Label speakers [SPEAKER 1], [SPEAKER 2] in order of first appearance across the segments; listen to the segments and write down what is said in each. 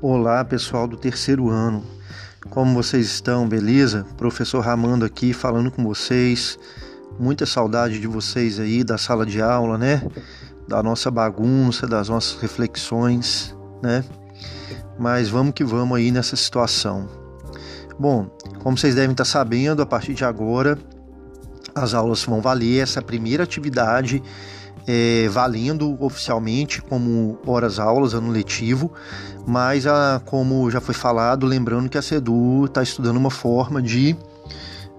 [SPEAKER 1] Olá, pessoal do terceiro ano. Como vocês estão? Beleza? Professor Ramando aqui falando com vocês. Muita saudade de vocês aí da sala de aula, né? Da nossa bagunça, das nossas reflexões, né? Mas vamos que vamos aí nessa situação. Bom, como vocês devem estar sabendo, a partir de agora as aulas vão valer essa primeira atividade é, valendo oficialmente como horas aulas, ano letivo, mas a, como já foi falado, lembrando que a CEDU está estudando uma forma de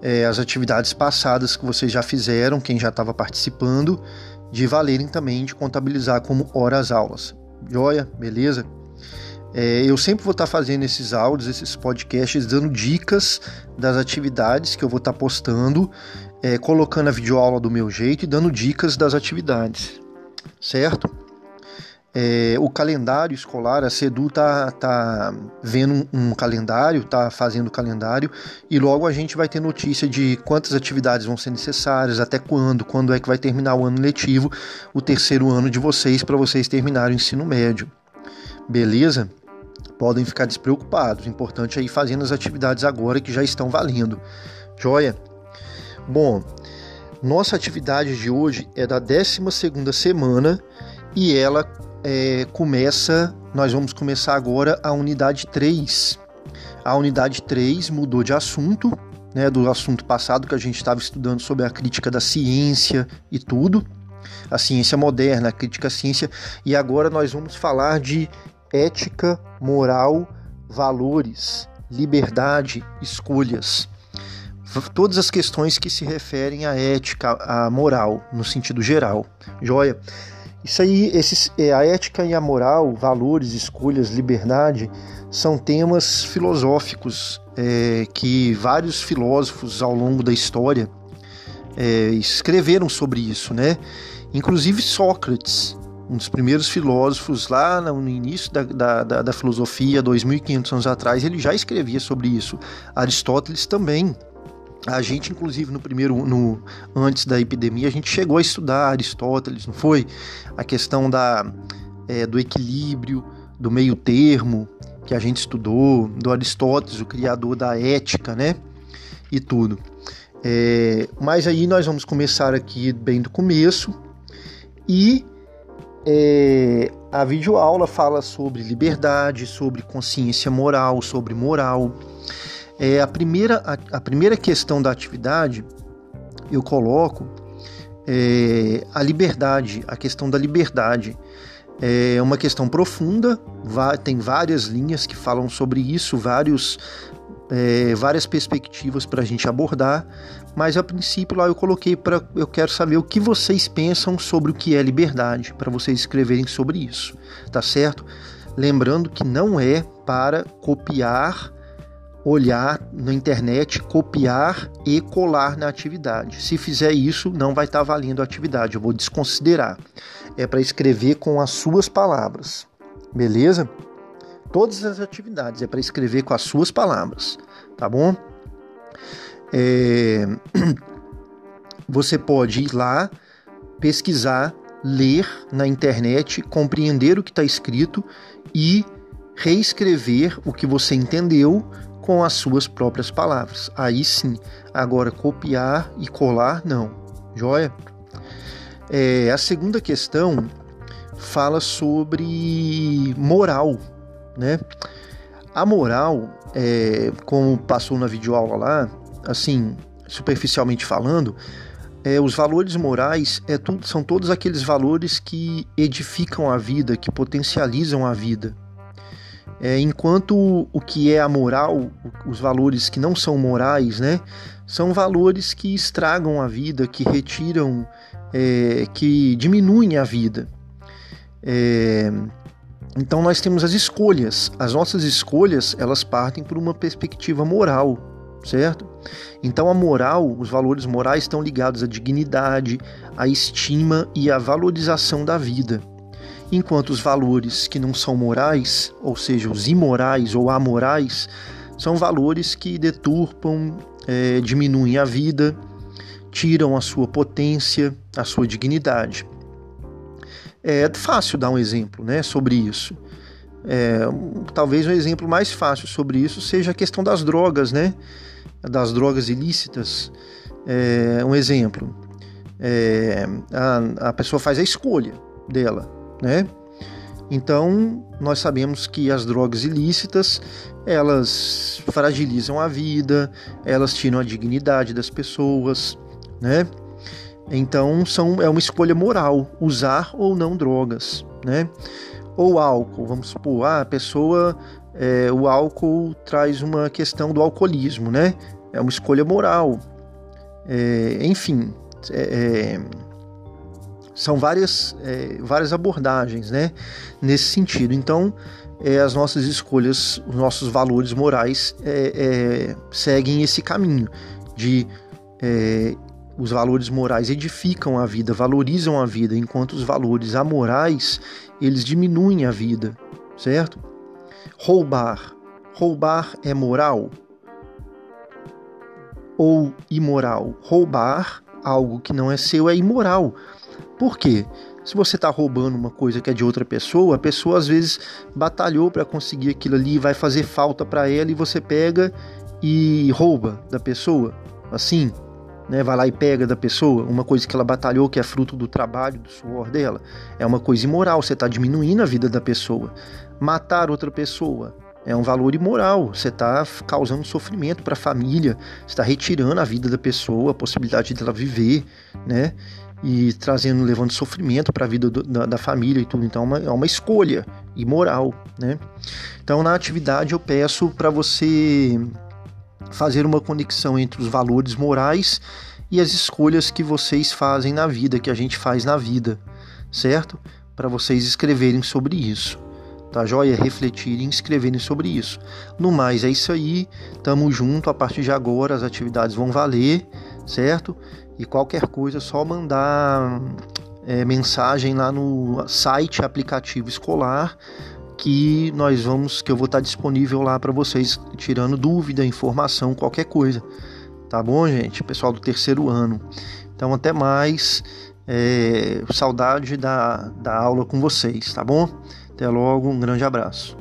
[SPEAKER 1] é, as atividades passadas que vocês já fizeram, quem já estava participando, de valerem também, de contabilizar como horas aulas. Joia? Beleza? É, eu sempre vou estar tá fazendo esses áudios, esses podcasts, dando dicas das atividades que eu vou estar tá postando é, colocando a videoaula do meu jeito e dando dicas das atividades, certo? É, o calendário escolar, a CEDU tá, tá vendo um, um calendário, tá fazendo o calendário e logo a gente vai ter notícia de quantas atividades vão ser necessárias, até quando, quando é que vai terminar o ano letivo, o terceiro ano de vocês para vocês terminarem o ensino médio. Beleza? Podem ficar despreocupados. O importante é ir fazendo as atividades agora que já estão valendo. Joia? Bom, nossa atividade de hoje é da 12 semana e ela é, começa, nós vamos começar agora a unidade 3. A unidade 3 mudou de assunto, né, do assunto passado que a gente estava estudando sobre a crítica da ciência e tudo, a ciência moderna, a crítica à ciência, e agora nós vamos falar de ética, moral, valores, liberdade, escolhas todas as questões que se referem à ética, à moral, no sentido geral. Joia? Isso aí, esses, é, a ética e a moral, valores, escolhas, liberdade, são temas filosóficos é, que vários filósofos ao longo da história é, escreveram sobre isso, né? Inclusive Sócrates, um dos primeiros filósofos lá no início da, da, da, da filosofia, 2.500 anos atrás, ele já escrevia sobre isso. Aristóteles também. A gente, inclusive, no primeiro, no antes da epidemia, a gente chegou a estudar Aristóteles, não foi? A questão da, é, do equilíbrio, do meio termo, que a gente estudou, do Aristóteles, o criador da ética, né? E tudo. É, mas aí nós vamos começar aqui bem do começo e é, a videoaula fala sobre liberdade, sobre consciência moral, sobre moral. É, a, primeira, a, a primeira questão da atividade eu coloco é, a liberdade, a questão da liberdade. É uma questão profunda, tem várias linhas que falam sobre isso, vários, é, várias perspectivas para a gente abordar, mas a princípio lá eu coloquei para eu quero saber o que vocês pensam sobre o que é liberdade, para vocês escreverem sobre isso, tá certo? Lembrando que não é para copiar olhar na internet, copiar e colar na atividade. Se fizer isso, não vai estar tá valendo a atividade, eu vou desconsiderar. É para escrever com as suas palavras, beleza? Todas as atividades é para escrever com as suas palavras, tá bom? É... Você pode ir lá, pesquisar, ler na internet, compreender o que está escrito e reescrever o que você entendeu com as suas próprias palavras. Aí sim, agora copiar e colar, não. Joia? É, a segunda questão fala sobre moral, né? A moral, é, como passou na videoaula lá, assim, superficialmente falando, é, os valores morais é tudo, são todos aqueles valores que edificam a vida, que potencializam a vida, é, enquanto o que é a moral, os valores que não são morais, né, são valores que estragam a vida, que retiram, é, que diminuem a vida. É, então nós temos as escolhas. As nossas escolhas elas partem por uma perspectiva moral, certo? Então a moral, os valores morais estão ligados à dignidade, à estima e à valorização da vida enquanto os valores que não são morais, ou seja, os imorais ou amorais, são valores que deturpam, é, diminuem a vida, tiram a sua potência, a sua dignidade. É fácil dar um exemplo né, sobre isso. É, talvez um exemplo mais fácil sobre isso seja a questão das drogas, né? Das drogas ilícitas. É, um exemplo, é, a, a pessoa faz a escolha dela, né? Então, nós sabemos que as drogas ilícitas, elas fragilizam a vida, elas tiram a dignidade das pessoas, né? Então, são, é uma escolha moral usar ou não drogas, né? Ou álcool, vamos supor, ah, a pessoa, é, o álcool traz uma questão do alcoolismo, né? É uma escolha moral. É, enfim, é, é são várias, é, várias abordagens né, nesse sentido. Então, é, as nossas escolhas, os nossos valores morais é, é seguem esse caminho de é, os valores morais edificam a vida, valorizam a vida, enquanto os valores amorais eles diminuem a vida, certo? Roubar, roubar é moral ou imoral? Roubar algo que não é seu é imoral. Por quê? Se você está roubando uma coisa que é de outra pessoa, a pessoa às vezes batalhou para conseguir aquilo ali, vai fazer falta para ela e você pega e rouba da pessoa, assim, né? Vai lá e pega da pessoa uma coisa que ela batalhou, que é fruto do trabalho, do suor dela. É uma coisa imoral, você está diminuindo a vida da pessoa. Matar outra pessoa é um valor imoral. Você está causando sofrimento para a família, está retirando a vida da pessoa, a possibilidade dela viver, né? E trazendo, levando sofrimento para a vida do, da, da, família e tudo. Então é uma, é uma escolha imoral, né? Então na atividade eu peço para você fazer uma conexão entre os valores morais e as escolhas que vocês fazem na vida, que a gente faz na vida, certo? Para vocês escreverem sobre isso. Tá joia? Refletirem e escreverem sobre isso. No mais, é isso aí. Tamo junto. A partir de agora, as atividades vão valer, certo? E qualquer coisa é só mandar é, mensagem lá no site aplicativo escolar que nós vamos que eu vou estar disponível lá para vocês tirando dúvida, informação, qualquer coisa. Tá bom, gente? Pessoal do terceiro ano. Então até mais. É, saudade da, da aula com vocês, tá bom? Até logo, um grande abraço.